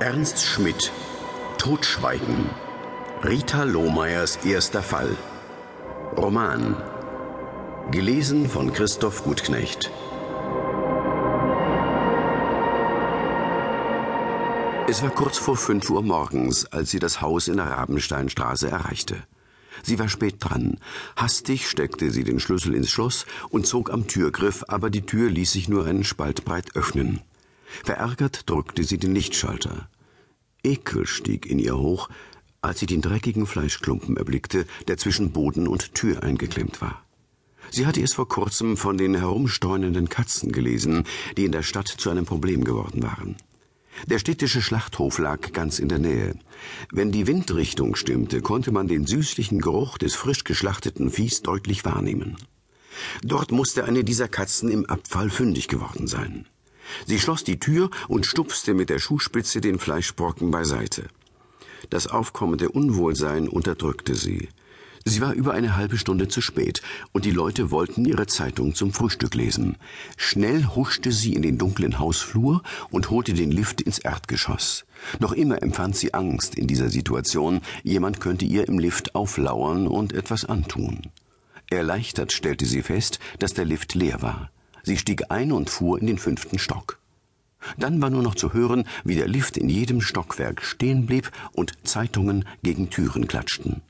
Ernst Schmidt Totschweigen Rita Lohmeyers erster Fall Roman Gelesen von Christoph Gutknecht Es war kurz vor fünf Uhr morgens, als sie das Haus in der Rabensteinstraße erreichte. Sie war spät dran. Hastig steckte sie den Schlüssel ins Schloss und zog am Türgriff, aber die Tür ließ sich nur einen Spalt breit öffnen. Verärgert drückte sie den Lichtschalter. Ekel stieg in ihr hoch, als sie den dreckigen Fleischklumpen erblickte, der zwischen Boden und Tür eingeklemmt war. Sie hatte es vor kurzem von den herumsteunenden Katzen gelesen, die in der Stadt zu einem Problem geworden waren. Der städtische Schlachthof lag ganz in der Nähe. Wenn die Windrichtung stimmte, konnte man den süßlichen Geruch des frisch geschlachteten Viehs deutlich wahrnehmen. Dort musste eine dieser Katzen im Abfall fündig geworden sein. Sie schloss die Tür und stupste mit der Schuhspitze den Fleischbrocken beiseite. Das aufkommende Unwohlsein unterdrückte sie. Sie war über eine halbe Stunde zu spät, und die Leute wollten ihre Zeitung zum Frühstück lesen. Schnell huschte sie in den dunklen Hausflur und holte den Lift ins Erdgeschoss. Noch immer empfand sie Angst in dieser Situation, jemand könnte ihr im Lift auflauern und etwas antun. Erleichtert stellte sie fest, dass der Lift leer war. Sie stieg ein und fuhr in den fünften Stock. Dann war nur noch zu hören, wie der Lift in jedem Stockwerk stehen blieb und Zeitungen gegen Türen klatschten.